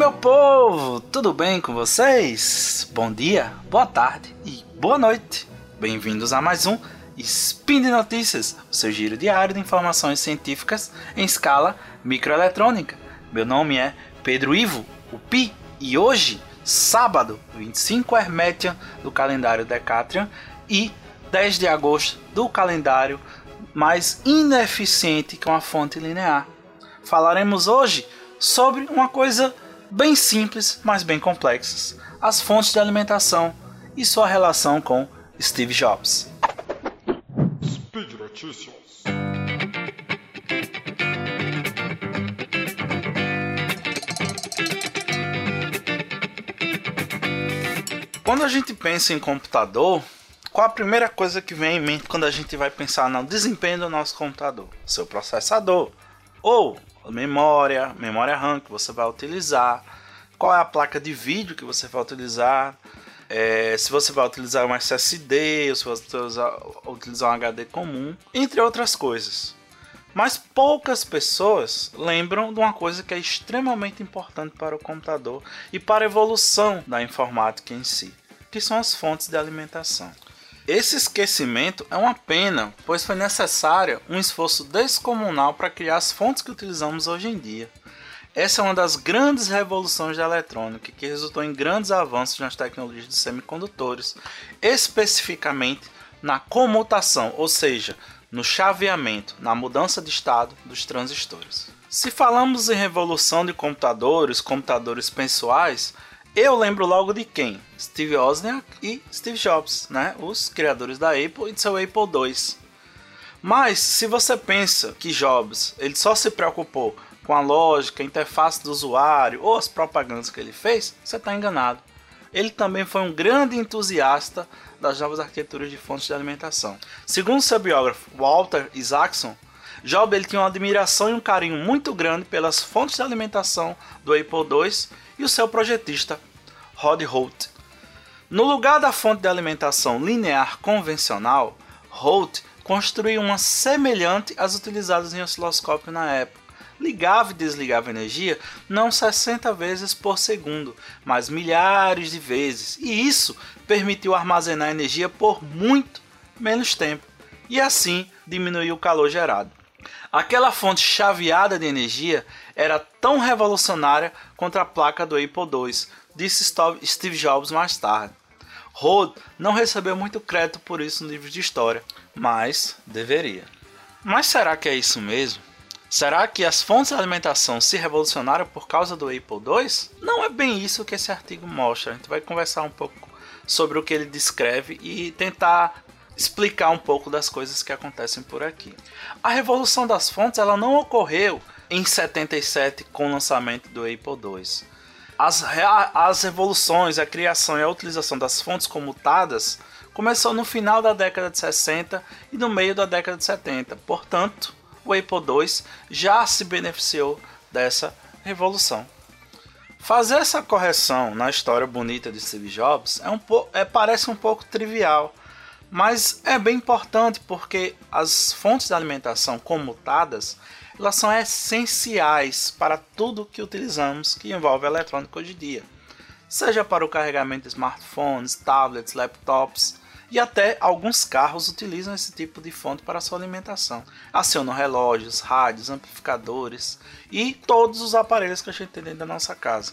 meu povo, tudo bem com vocês? Bom dia, boa tarde e boa noite. Bem-vindos a mais um Spin de Notícias, o seu giro diário de informações científicas em escala microeletrônica. Meu nome é Pedro Ivo, o Pi, e hoje, sábado, 25 Hermetian do calendário Decatrian e 10 de agosto do calendário mais ineficiente que uma fonte linear. Falaremos hoje sobre uma coisa bem simples, mas bem complexa: as fontes de alimentação e sua relação com Steve Jobs. Speed Notícias. Quando a gente pensa em computador, qual a primeira coisa que vem em mente quando a gente vai pensar no desempenho do nosso computador? Seu processador. Ou memória, memória RAM que você vai utilizar, qual é a placa de vídeo que você vai utilizar, é, se você vai utilizar um SSD ou se você vai utilizar, utilizar um HD comum, entre outras coisas. Mas poucas pessoas lembram de uma coisa que é extremamente importante para o computador e para a evolução da informática em si, que são as fontes de alimentação. Esse esquecimento é uma pena, pois foi necessário um esforço descomunal para criar as fontes que utilizamos hoje em dia. Essa é uma das grandes revoluções da eletrônica que resultou em grandes avanços nas tecnologias de semicondutores, especificamente na comutação, ou seja, no chaveamento, na mudança de estado dos transistores. Se falamos em revolução de computadores, computadores pessoais, eu lembro logo de quem? Steve Wozniak e Steve Jobs, né? Os criadores da Apple e de seu Apple II. Mas se você pensa que Jobs ele só se preocupou com a lógica, a interface do usuário ou as propagandas que ele fez, você está enganado. Ele também foi um grande entusiasta das novas arquiteturas de fontes de alimentação. Segundo seu biógrafo Walter Isaacson, Jobs ele tinha uma admiração e um carinho muito grande pelas fontes de alimentação do Apple II e o seu projetista Rod Holt. No lugar da fonte de alimentação linear convencional, Holt construiu uma semelhante às utilizadas em osciloscópio na época. Ligava e desligava energia não 60 vezes por segundo, mas milhares de vezes, e isso permitiu armazenar energia por muito menos tempo, e assim diminuir o calor gerado. Aquela fonte chaveada de energia era tão revolucionária quanto a placa do Apple II, disse Steve Jobs mais tarde. Rod não recebeu muito crédito por isso no livro de história, mas deveria. Mas será que é isso mesmo? Será que as fontes de alimentação se revolucionaram por causa do Apple II? Não é bem isso que esse artigo mostra. A gente vai conversar um pouco sobre o que ele descreve e tentar explicar um pouco das coisas que acontecem por aqui. A revolução das fontes ela não ocorreu em 77 com o lançamento do Apple II. As, as revoluções, a criação e a utilização das fontes comutadas começou no final da década de 60 e no meio da década de 70. Portanto, o Apple II já se beneficiou dessa revolução. Fazer essa correção na história bonita de Steve Jobs é um é, parece um pouco trivial, mas é bem importante porque as fontes de alimentação comutadas elas são essenciais para tudo que utilizamos que envolve eletrônica hoje em dia, seja para o carregamento de smartphones, tablets, laptops e até alguns carros utilizam esse tipo de fonte para sua alimentação. Acionam relógios, rádios, amplificadores e todos os aparelhos que a gente tem dentro da nossa casa.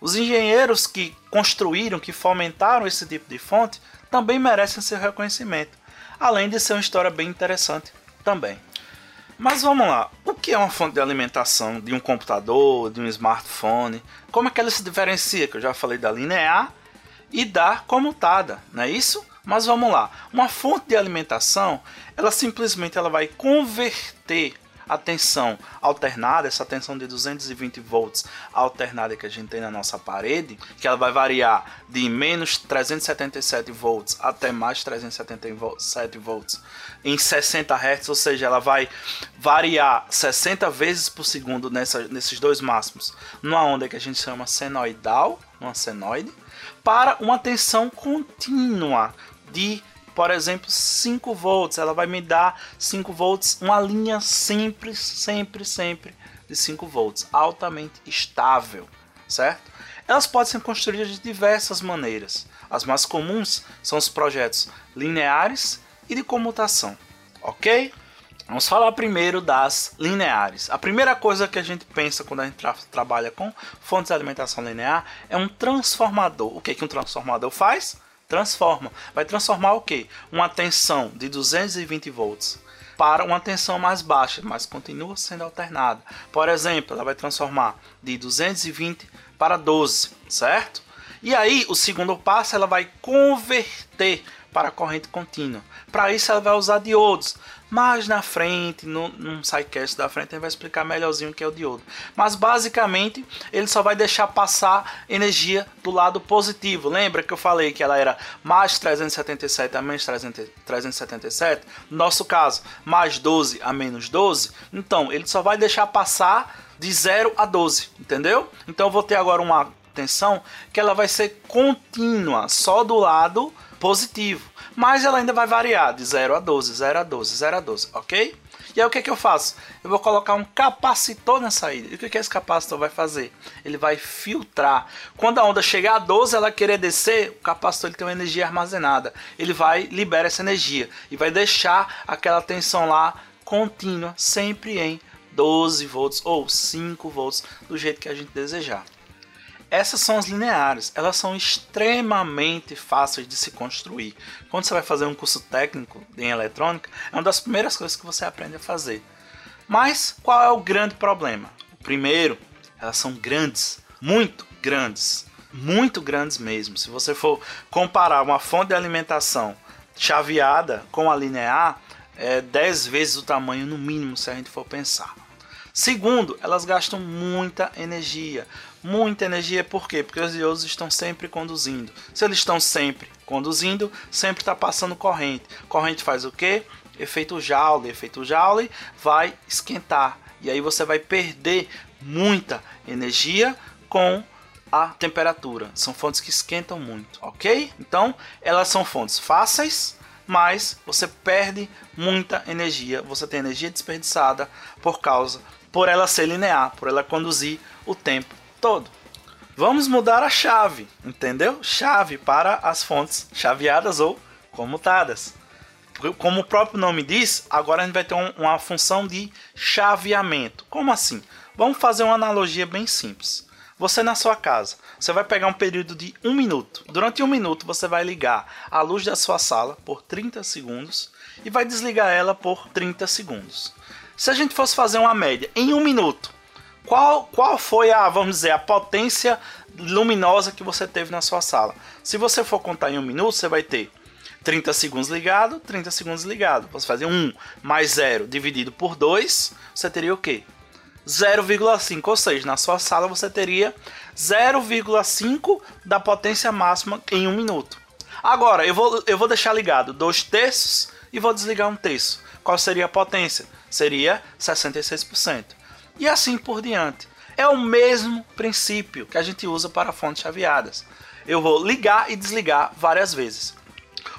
Os engenheiros que construíram, que fomentaram esse tipo de fonte, também merecem seu reconhecimento, além de ser uma história bem interessante também. Mas vamos lá, o que é uma fonte de alimentação de um computador, de um smartphone? Como é que ela se diferencia? Que eu já falei da linear e da comutada, não é isso? Mas vamos lá, uma fonte de alimentação, ela simplesmente ela vai converter a tensão alternada, essa tensão de 220 volts alternada que a gente tem na nossa parede, que ela vai variar de menos 377 volts até mais 377 volts em 60 Hz, ou seja, ela vai variar 60 vezes por segundo nessa, nesses dois máximos, numa onda que a gente chama senoidal, uma senoide, para uma tensão contínua de por exemplo, 5 volts, ela vai me dar 5 volts, uma linha sempre, sempre, sempre de 5 volts, altamente estável, certo? Elas podem ser construídas de diversas maneiras. As mais comuns são os projetos lineares e de comutação, ok? Vamos falar primeiro das lineares. A primeira coisa que a gente pensa quando a gente tra trabalha com fontes de alimentação linear é um transformador. O que, que um transformador faz? Transforma. Vai transformar o que? Uma tensão de 220 volts para uma tensão mais baixa, mas continua sendo alternada. Por exemplo, ela vai transformar de 220 para 12, certo? E aí, o segundo passo, ela vai converter para corrente contínua. Para isso, ela vai usar diodos. Mais na frente, no, num sidecast da frente, a gente vai explicar melhorzinho o que é o diodo. Mas basicamente, ele só vai deixar passar energia do lado positivo. Lembra que eu falei que ela era mais 377 a menos 377? No nosso caso, mais 12 a menos 12. Então, ele só vai deixar passar de 0 a 12, entendeu? Então eu vou ter agora uma tensão que ela vai ser contínua, só do lado positivo. Mas ela ainda vai variar de 0 a 12, 0 a 12, 0 a 12, ok? E aí o que, é que eu faço? Eu vou colocar um capacitor na saída. E o que, que esse capacitor vai fazer? Ele vai filtrar. Quando a onda chegar a 12, ela querer descer, o capacitor ele tem uma energia armazenada. Ele vai liberar essa energia e vai deixar aquela tensão lá contínua, sempre em 12 volts ou 5 volts, do jeito que a gente desejar. Essas são as lineares, elas são extremamente fáceis de se construir. Quando você vai fazer um curso técnico em eletrônica, é uma das primeiras coisas que você aprende a fazer. Mas qual é o grande problema? O primeiro, elas são grandes, muito grandes, muito grandes mesmo. Se você for comparar uma fonte de alimentação chaveada com a linear, é 10 vezes o tamanho no mínimo, se a gente for pensar. Segundo, elas gastam muita energia. Muita energia por quê? Porque os diodos estão sempre conduzindo. Se eles estão sempre conduzindo, sempre está passando corrente. Corrente faz o quê? Efeito Joule. Efeito Joule vai esquentar. E aí você vai perder muita energia com a temperatura. São fontes que esquentam muito, ok? Então, elas são fontes fáceis, mas você perde muita energia. Você tem energia desperdiçada por causa por ela ser linear, por ela conduzir o tempo todo. Vamos mudar a chave, entendeu? Chave para as fontes chaveadas ou comutadas. Como o próprio nome diz, agora a gente vai ter um, uma função de chaveamento. Como assim? Vamos fazer uma analogia bem simples. Você na sua casa, você vai pegar um período de um minuto. Durante um minuto você vai ligar a luz da sua sala por 30 segundos e vai desligar ela por 30 segundos. Se a gente fosse fazer uma média em um minuto, qual, qual foi a, vamos dizer, a potência luminosa que você teve na sua sala? Se você for contar em um minuto, você vai ter 30 segundos ligado, 30 segundos ligado. Você fazer 1 mais 0 dividido por 2, você teria o quê? 0,5, ou seja, na sua sala você teria 0,5 da potência máxima em um minuto. Agora, eu vou, eu vou deixar ligado 2 terços e vou desligar um terço. Qual seria a potência? seria 66%. E assim por diante. É o mesmo princípio que a gente usa para fontes chaveadas. Eu vou ligar e desligar várias vezes.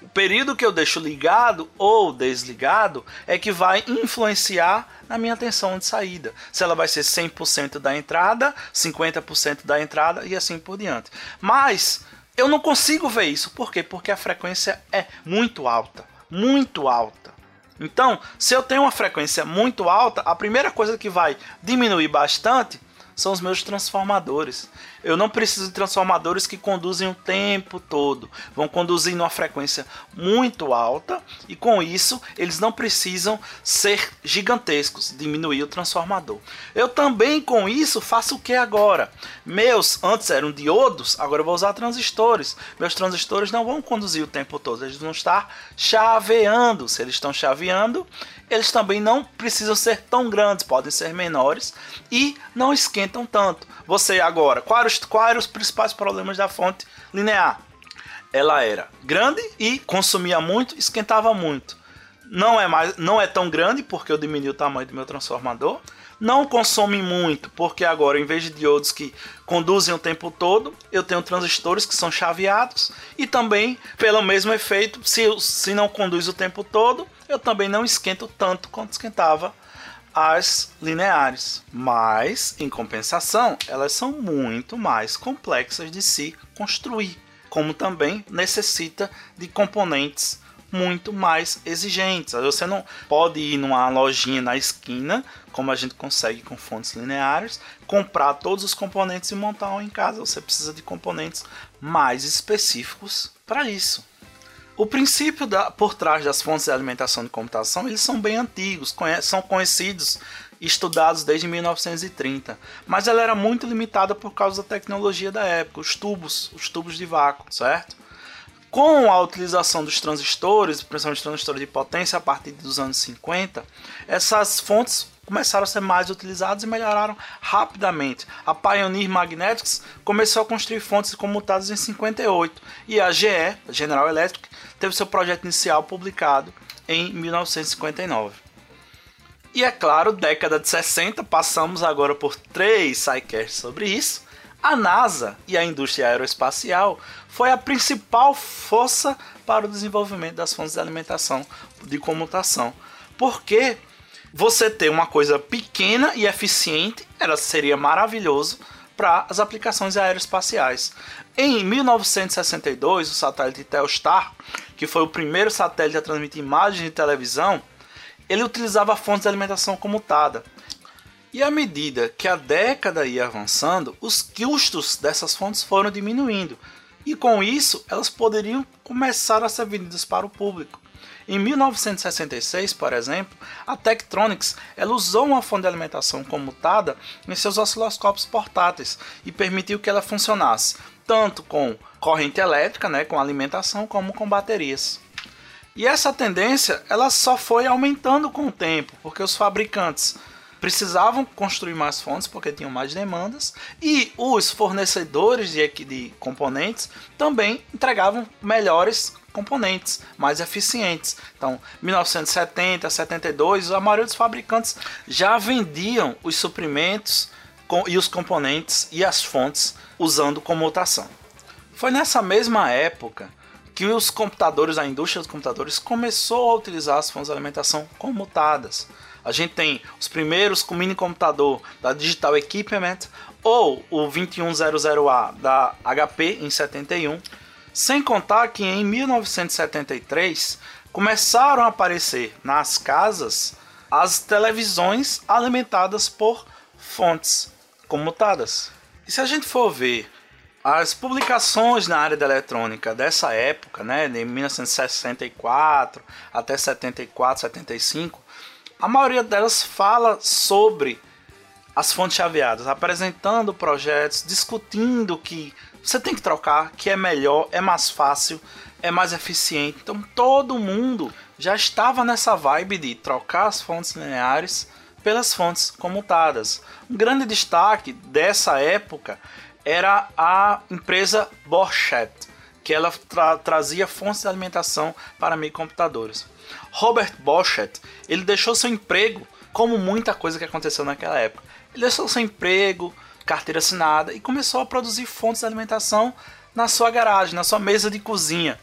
O período que eu deixo ligado ou desligado é que vai influenciar na minha tensão de saída. Se ela vai ser 100% da entrada, 50% da entrada e assim por diante. Mas eu não consigo ver isso. Por quê? Porque a frequência é muito alta. Muito alta. Então, se eu tenho uma frequência muito alta, a primeira coisa que vai diminuir bastante são os meus transformadores. Eu não preciso de transformadores que conduzem o tempo todo. Vão conduzir numa frequência muito alta e com isso eles não precisam ser gigantescos, diminuir o transformador. Eu também com isso faço o que agora? Meus antes eram diodos, agora eu vou usar transistores. Meus transistores não vão conduzir o tempo todo, eles vão estar chaveando. Se eles estão chaveando, eles também não precisam ser tão grandes, podem ser menores e não esquentam tanto. Você agora, quais, eram os principais problemas da fonte linear? Ela era grande e consumia muito, esquentava muito. Não é mais, não é tão grande porque eu diminui o tamanho do meu transformador não consome muito, porque agora, em vez de diodos que conduzem o tempo todo, eu tenho transistores que são chaveados e também, pelo mesmo efeito, se, se não conduz o tempo todo, eu também não esquento tanto quanto esquentava as lineares, mas em compensação, elas são muito mais complexas de se construir, como também necessita de componentes muito mais exigentes. Você não pode ir numa lojinha na esquina, como a gente consegue com fontes lineares, comprar todos os componentes e montar um em casa. Você precisa de componentes mais específicos para isso. O princípio da, por trás das fontes de alimentação de computação, eles são bem antigos, conhe, são conhecidos estudados desde 1930, mas ela era muito limitada por causa da tecnologia da época, os tubos, os tubos de vácuo, certo? Com a utilização dos transistores, principalmente transistores de potência a partir dos anos 50, essas fontes começaram a ser mais utilizadas e melhoraram rapidamente. A Pioneer Magnetics começou a construir fontes comutadas em 58 e a GE, General Electric, teve seu projeto inicial publicado em 1959. E é claro, década de 60, passamos agora por três sidecasts sobre isso. A NASA e a indústria aeroespacial foi a principal força para o desenvolvimento das fontes de alimentação de comutação. Porque você ter uma coisa pequena e eficiente era, seria maravilhoso para as aplicações aeroespaciais. Em 1962, o satélite Telstar, que foi o primeiro satélite a transmitir imagens de televisão, ele utilizava fontes de alimentação comutada. E à medida que a década ia avançando, os custos dessas fontes foram diminuindo, e com isso elas poderiam começar a ser vendidas para o público. Em 1966, por exemplo, a Tektronix ela usou uma fonte de alimentação comutada em seus osciloscópios portáteis e permitiu que ela funcionasse tanto com corrente elétrica, né, com alimentação, como com baterias. E essa tendência ela só foi aumentando com o tempo, porque os fabricantes precisavam construir mais fontes porque tinham mais demandas e os fornecedores de, de componentes também entregavam melhores componentes mais eficientes. Então, 1970, 72, a maioria dos fabricantes já vendiam os suprimentos com, e os componentes e as fontes usando comutação. Foi nessa mesma época que os computadores, a indústria dos computadores começou a utilizar as fontes de alimentação comutadas. A gente tem os primeiros com mini computador da Digital Equipment ou o 2100A da HP em 71, sem contar que em 1973 começaram a aparecer nas casas as televisões alimentadas por fontes comutadas. E se a gente for ver as publicações na área da eletrônica dessa época, né, de 1964 até 74, 75, a maioria delas fala sobre as fontes chaveadas, apresentando projetos, discutindo que você tem que trocar, que é melhor, é mais fácil, é mais eficiente. Então todo mundo já estava nessa vibe de trocar as fontes lineares pelas fontes comutadas. Um grande destaque dessa época era a empresa Borchet, que ela tra trazia fontes de alimentação para microcomputadores. Robert Borchet, ele deixou seu emprego, como muita coisa que aconteceu naquela época. Ele deixou seu emprego, carteira assinada e começou a produzir fontes de alimentação na sua garagem, na sua mesa de cozinha.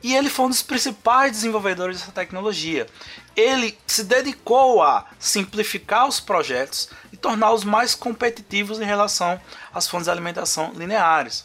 E ele foi um dos principais desenvolvedores dessa tecnologia ele se dedicou a simplificar os projetos e torná-los mais competitivos em relação às fontes de alimentação lineares.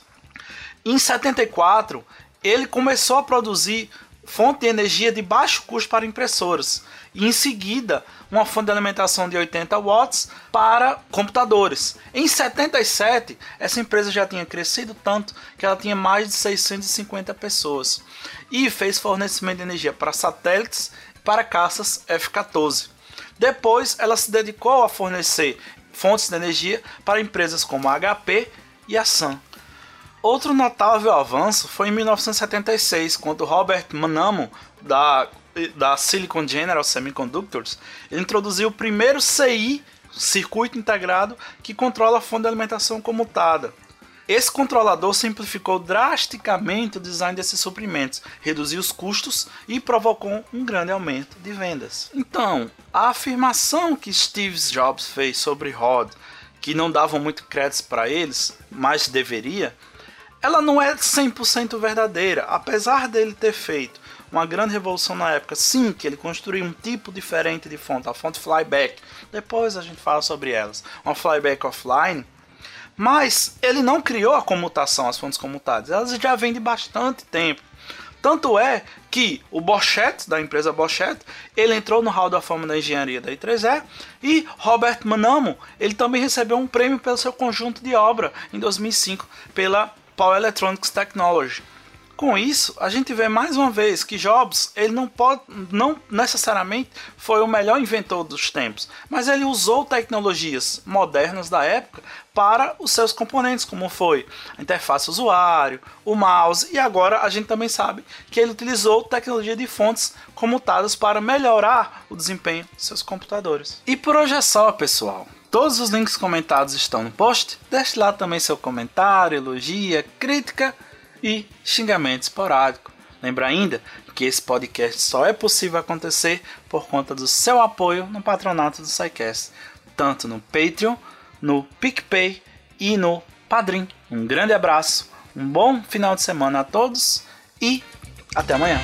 Em 74, ele começou a produzir fonte de energia de baixo custo para impressoras e em seguida uma fonte de alimentação de 80 watts para computadores. Em 77, essa empresa já tinha crescido tanto que ela tinha mais de 650 pessoas e fez fornecimento de energia para satélites para caças F-14. Depois, ela se dedicou a fornecer fontes de energia para empresas como a HP e a Sun. Outro notável avanço foi em 1976, quando Robert Manamo, da, da Silicon General Semiconductors, introduziu o primeiro CI, circuito integrado, que controla a fonte de alimentação comutada. Esse controlador simplificou drasticamente o design desses suprimentos, reduziu os custos e provocou um grande aumento de vendas. Então, a afirmação que Steve Jobs fez sobre Rod, que não davam muito crédito para eles, mas deveria, ela não é 100% verdadeira, apesar dele ter feito uma grande revolução na época. Sim, que ele construiu um tipo diferente de fonte, a fonte flyback. Depois a gente fala sobre elas. Uma flyback offline. Mas ele não criou a comutação, as fontes comutadas. Elas já vêm de bastante tempo. Tanto é que o Boschet, da empresa Boschet, ele entrou no Hall da Fama da Engenharia da I3E e Robert Manamo, ele também recebeu um prêmio pelo seu conjunto de obra em 2005 pela Power Electronics Technology. Com isso, a gente vê mais uma vez que Jobs ele não pode, não necessariamente foi o melhor inventor dos tempos, mas ele usou tecnologias modernas da época para os seus componentes, como foi a interface usuário, o mouse e agora a gente também sabe que ele utilizou tecnologia de fontes comutadas para melhorar o desempenho dos seus computadores. E por hoje é só, pessoal. Todos os links comentados estão no post. Deixe lá também seu comentário, elogia, crítica e xingamento esporádico. Lembra ainda que esse podcast só é possível acontecer por conta do seu apoio no patronato do SciCast, tanto no Patreon, no PicPay e no Padrim. Um grande abraço, um bom final de semana a todos e até amanhã.